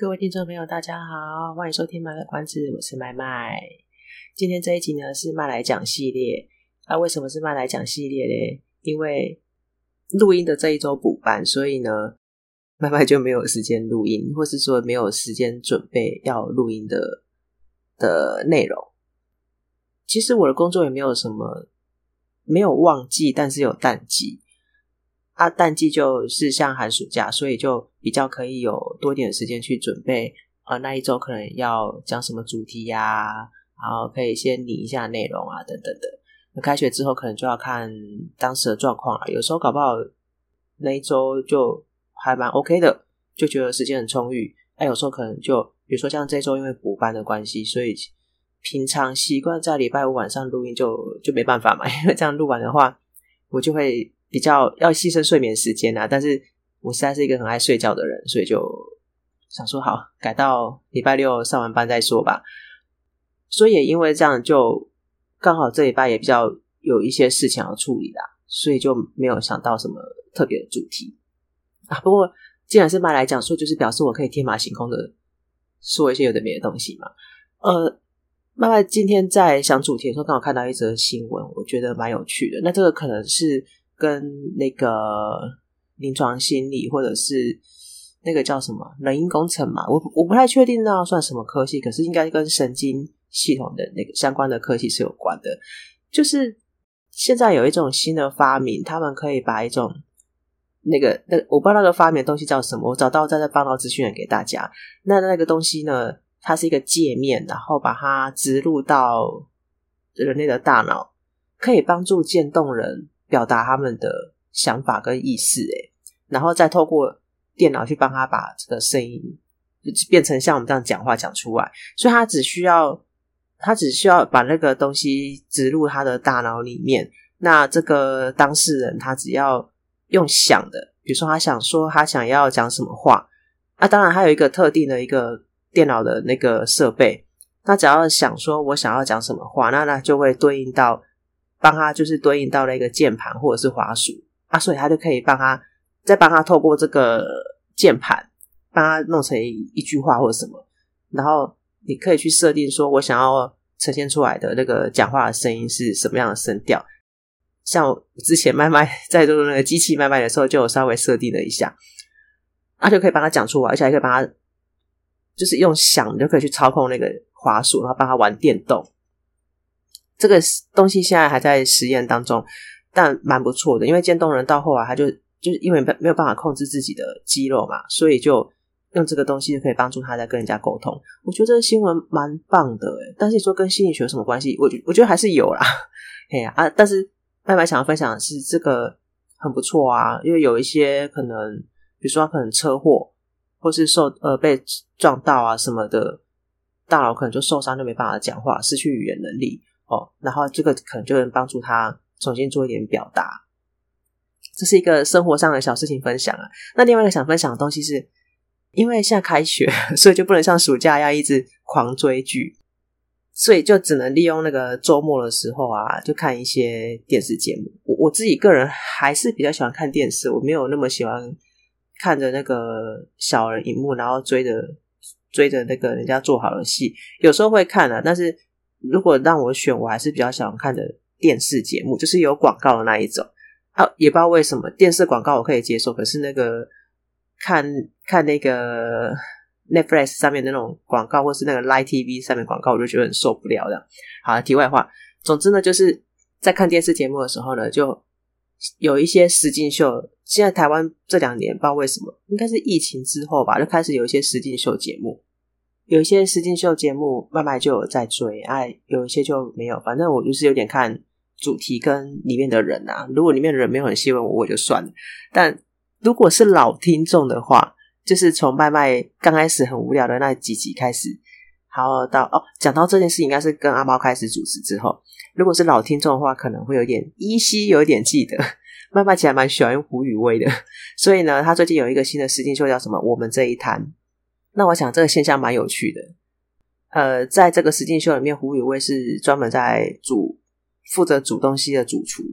各位听众朋友，大家好，欢迎收听《卖个关子》，我是麦麦。今天这一集呢是麦来讲系列。那、啊、为什么是麦来讲系列呢？因为录音的这一周补班，所以呢，麦麦就没有时间录音，或是说没有时间准备要录音的的内容。其实我的工作也没有什么，没有旺季，但是有淡季。啊，淡季就是像寒暑假，所以就比较可以有多点时间去准备。呃，那一周可能要讲什么主题呀、然后可以先理一下内容啊，等等的。那开学之后可能就要看当时的状况了。有时候搞不好那一周就还蛮 OK 的，就觉得时间很充裕。哎，有时候可能就比如说像这周因为补班的关系，所以平常习惯在礼拜五晚上录音就就没办法嘛，因为这样录完的话，我就会。比较要牺牲睡眠时间啊，但是我实在是一个很爱睡觉的人，所以就想说好改到礼拜六上完班再说吧。所以也因为这样，就刚好这礼拜也比较有一些事情要处理啦，所以就没有想到什么特别的主题啊。不过既然是麦来讲说，就是表示我可以天马行空的说一些有的没的东西嘛。呃，麦麦今天在想主题的时候，刚好看到一则新闻，我觉得蛮有趣的。那这个可能是。跟那个临床心理，或者是那个叫什么人因工程嘛，我我不太确定那算什么科系，可是应该跟神经系统的那个相关的科系是有关的。就是现在有一种新的发明，他们可以把一种那个那我不知道那个发明的东西叫什么，我找到再再放到资讯给大家。那那个东西呢，它是一个界面，然后把它植入到人类的大脑，可以帮助渐冻人。表达他们的想法跟意思，诶，然后再透过电脑去帮他把这个声音变成像我们这样讲话讲出来，所以他只需要他只需要把那个东西植入他的大脑里面，那这个当事人他只要用想的，比如说他想说他想要讲什么话，那当然还有一个特定的一个电脑的那个设备，他只要想说我想要讲什么话，那那就会对应到。帮他就是对应到了一个键盘或者是滑鼠啊，所以他就可以帮他再帮他透过这个键盘帮他弄成一句话或者什么，然后你可以去设定说我想要呈现出来的那个讲话的声音是什么样的声调。像我之前麦麦在做那个机器麦麦的时候，就有稍微设定了一下，他就可以帮他讲出来，而且还可以帮他就是用想就可以去操控那个滑鼠，然后帮他玩电动。这个东西现在还在实验当中，但蛮不错的。因为渐冻人到后来，他就就是因为没有办法控制自己的肌肉嘛，所以就用这个东西就可以帮助他在跟人家沟通。我觉得这个新闻蛮棒的诶，但是你说跟心理学有什么关系？我觉我觉得还是有啦。哎呀啊！但是麦麦想要分享的是这个很不错啊，因为有一些可能，比如说他可能车祸，或是受呃被撞到啊什么的，大脑可能就受伤，就没办法讲话，失去语言能力。哦，然后这个可能就能帮助他重新做一点表达，这是一个生活上的小事情分享啊。那另外一个想分享的东西是，因为现在开学，所以就不能像暑假一样一直狂追剧，所以就只能利用那个周末的时候啊，就看一些电视节目。我我自己个人还是比较喜欢看电视，我没有那么喜欢看着那个小人荧幕，然后追着追着那个人家做好的戏，有时候会看啊，但是。如果让我选，我还是比较喜欢看的电视节目，就是有广告的那一种。啊，也不知道为什么电视广告我可以接受，可是那个看看那个 Netflix 上面的那种广告，或是那个 Live TV 上面广告，我就觉得很受不了的。好，题外话，总之呢，就是在看电视节目的时候呢，就有一些实境秀。现在台湾这两年不知道为什么，应该是疫情之后吧，就开始有一些实境秀节目。有一些实境秀节目，慢慢就有在追，哎，有一些就没有。反正我就是有点看主题跟里面的人啊。如果里面的人没有很吸引我，我就算了。但如果是老听众的话，就是从麦麦刚开始很无聊的那几集开始，然后到哦，讲到这件事应该是跟阿猫开始主持之后，如果是老听众的话，可能会有点依稀有点记得。麦麦其实还蛮喜欢胡宇威的，所以呢，他最近有一个新的实境秀叫什么？我们这一摊。那我想这个现象蛮有趣的。呃，在这个实境秀里面，胡宇威是专门在煮，负责煮东西的主厨。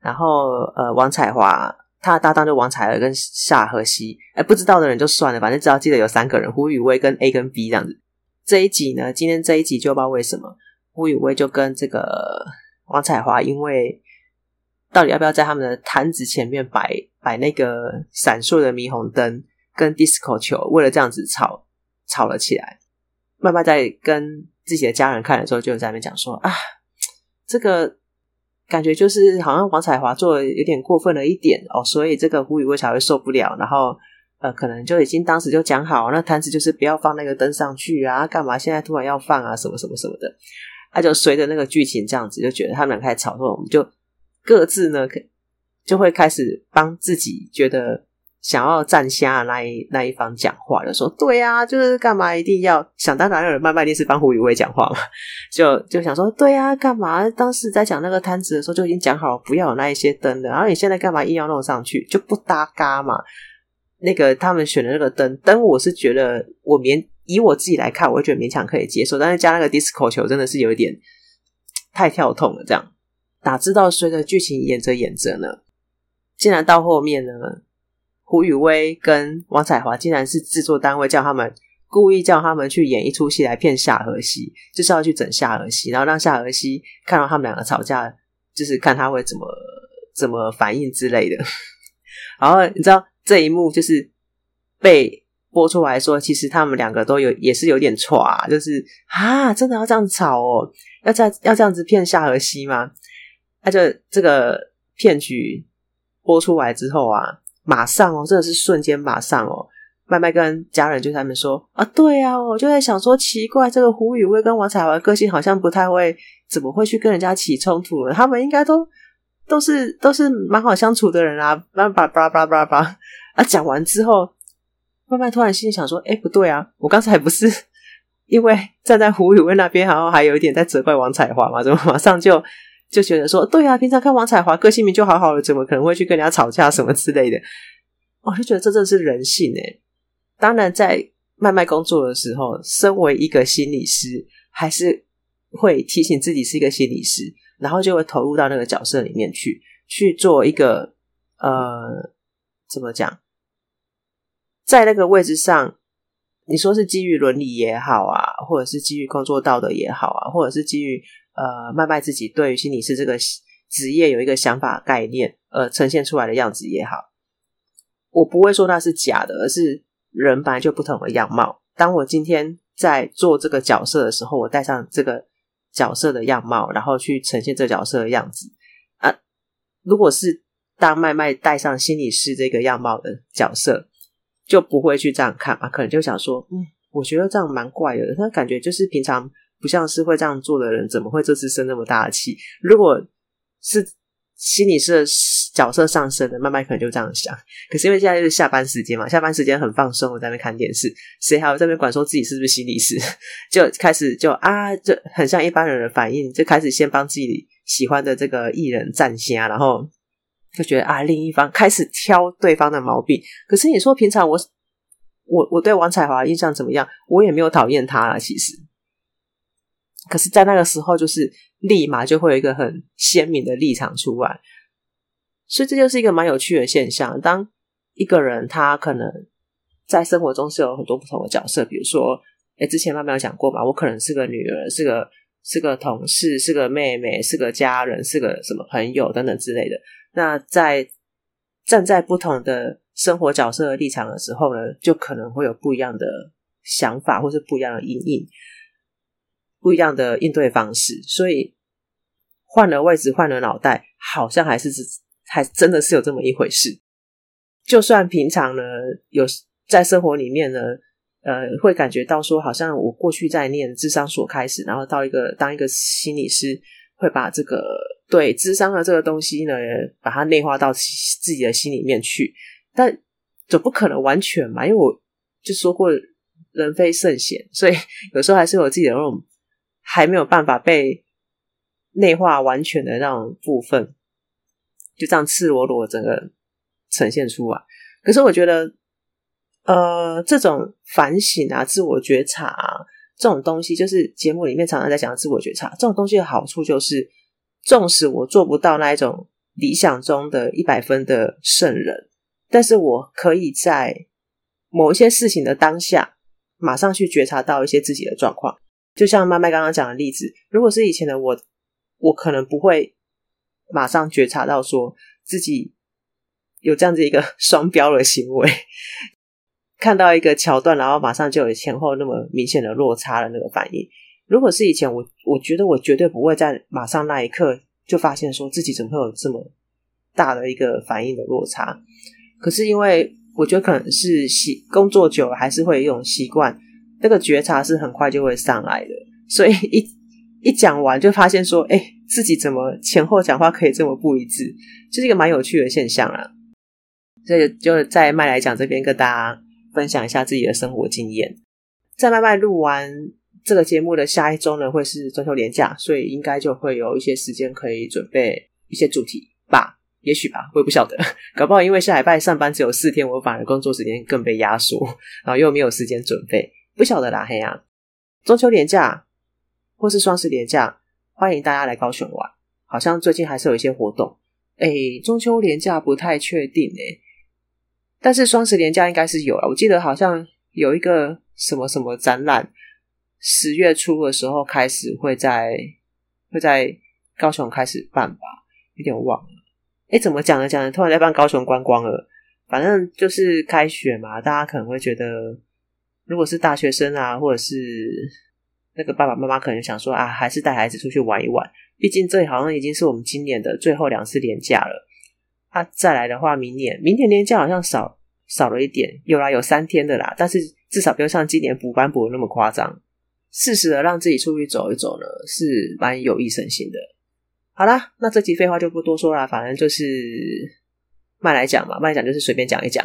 然后呃，王彩华他的搭档就王彩儿跟夏荷西。哎，不知道的人就算了，反正只要记得有三个人：胡宇威跟 A 跟 B 这样子。这一集呢，今天这一集就不知道为什么胡宇威就跟这个王彩华，因为。到底要不要在他们的摊子前面摆摆那个闪烁的霓虹灯跟 disco 球？为了这样子吵吵了起来。麦麦在跟自己的家人看的时候，就在那边讲说：“啊，这个感觉就是好像王彩华做的有点过分了一点哦，所以这个胡宇威才会受不了。然后呃，可能就已经当时就讲好，那摊子就是不要放那个灯上去啊，干嘛现在突然要放啊，什么什么什么的。他、就随着那个剧情这样子，就觉得他们俩开始吵，说我们就。”各自呢，就会开始帮自己觉得想要站下那一那一方讲话，就说：“对呀、啊，就是干嘛一定要想当然有人慢慢一定是帮胡宇威讲话嘛？就就想说，对呀、啊，干嘛当时在讲那个摊子的时候就已经讲好了不要有那一些灯的，然后你现在干嘛硬要弄上去，就不搭嘎嘛？那个他们选的那个灯灯，我是觉得我勉以我自己来看，我会觉得勉强可以接受，但是加那个 disco 球真的是有一点太跳痛了，这样。”哪知道随着剧情演着演着呢，竟然到后面呢，胡宇威跟王彩华竟然是制作单位叫他们故意叫他们去演一出戏来骗夏荷西，就是要去整夏荷西，然后让夏荷西看到他们两个吵架，就是看他会怎么怎么反应之类的。然后你知道这一幕就是被播出来说，其实他们两个都有也是有点错啊，就是啊，真的要这样吵哦，要这样要这样子骗夏荷西吗？他就这个骗局播出来之后啊，马上哦，真的是瞬间马上哦，麦麦跟家人就他们说啊，对啊，我就在想说奇怪，这个胡宇威跟王彩华个性好像不太会，怎么会去跟人家起冲突？他们应该都都是都是蛮好相处的人啊，叭叭叭叭叭叭啊！讲完之后，麦麦突然心里想说，哎，不对啊，我刚才不是 因为站在胡宇威那边，然后还有一点在责怪王彩华嘛，怎么马上就？就觉得说，对啊，平常看王彩华个性名就好好的，怎么可能会去跟人家吵架什么之类的？我就觉得这真的是人性诶。当然，在麦麦工作的时候，身为一个心理师，还是会提醒自己是一个心理师，然后就会投入到那个角色里面去，去做一个呃，怎么讲，在那个位置上，你说是基于伦理也好啊，或者是基于工作道德也好啊，或者是基于。呃，麦麦自己对于心理师这个职业有一个想法概念，呃，呈现出来的样子也好，我不会说那是假的，而是人本来就不同的样貌。当我今天在做这个角色的时候，我戴上这个角色的样貌，然后去呈现这角色的样子啊。如果是当麦麦戴上心理师这个样貌的角色，就不会去这样看嘛，可能就想说，嗯，我觉得这样蛮怪的，他感觉就是平常。不像是会这样做的人，怎么会这次生那么大的气？如果是心理师角色上升的，麦麦可能就这样想。可是因为现在是下班时间嘛，下班时间很放松，我在那看电视，谁还有在那边管说自己是不是心理师？就开始就啊，就很像一般人的反应，就开始先帮自己喜欢的这个艺人站下，然后就觉得啊，另一方开始挑对方的毛病。可是你说平常我我我对王彩华印象怎么样？我也没有讨厌他啊，其实。可是，在那个时候，就是立马就会有一个很鲜明的立场出来，所以这就是一个蛮有趣的现象。当一个人他可能在生活中是有很多不同的角色，比如说，哎，之前妈妈有讲过嘛，我可能是个女儿，是个是个同事，是个妹妹，是个家人，是个什么朋友等等之类的。那在站在不同的生活角色的立场的时候呢，就可能会有不一样的想法，或是不一样的阴影。不一样的应对方式，所以换了位置，换了脑袋，好像还是还真的是有这么一回事。就算平常呢，有在生活里面呢，呃，会感觉到说，好像我过去在念智商所开始，然后到一个当一个心理师，会把这个对智商的这个东西呢，把它内化到自己的心里面去，但总不可能完全嘛，因为我就说过人非圣贤，所以有时候还是有自己的那种还没有办法被内化完全的那种部分，就这样赤裸裸整个呈现出来。可是我觉得，呃，这种反省啊、自我觉察啊，这种东西，就是节目里面常常在讲的自我觉察。这种东西的好处就是，纵使我做不到那一种理想中的一百分的圣人，但是我可以在某一些事情的当下，马上去觉察到一些自己的状况。就像麦麦刚刚讲的例子，如果是以前的我，我可能不会马上觉察到说自己。有这样子一个 双标的行为，看到一个桥段，然后马上就有前后那么明显的落差的那个反应。如果是以前我，我觉得我绝对不会在马上那一刻就发现说自己怎么会有这么大的一个反应的落差。可是因为我觉得可能是习工作久了，还是会有一种习惯，那个觉察是很快就会上来的。所以一一讲完就发现说，哎，自己怎么前后讲话可以这么不一致，就是一个蛮有趣的现象啦。所以就在麦来讲这边跟大家分享一下自己的生活经验。在麦麦录完这个节目的下一周呢，会是中秋连假，所以应该就会有一些时间可以准备一些主题吧，也许吧，我也不晓得。搞不好因为下礼拜上班只有四天，我反而工作时间更被压缩，然后又没有时间准备，不晓得啦。嘿呀、中秋连假或是双十连假，欢迎大家来高雄玩。好像最近还是有一些活动。哎，中秋连假不太确定哎。但是双十连假应该是有了，我记得好像有一个什么什么展览，十月初的时候开始会在会在高雄开始办吧，有点忘了。哎，怎么讲呢？讲呢，突然在办高雄观光了。反正就是开学嘛，大家可能会觉得，如果是大学生啊，或者是那个爸爸妈妈可能想说啊，还是带孩子出去玩一玩。毕竟这好像已经是我们今年的最后两次连假了。啊，再来的话，明年明年年假好像少少了一点，有啦，有三天的啦，但是至少不用像今年补班补的那么夸张。适时的让自己出去走一走呢，是蛮有益身心的。好啦，那这集废话就不多说啦，反正就是慢来讲嘛，慢来讲就是随便讲一讲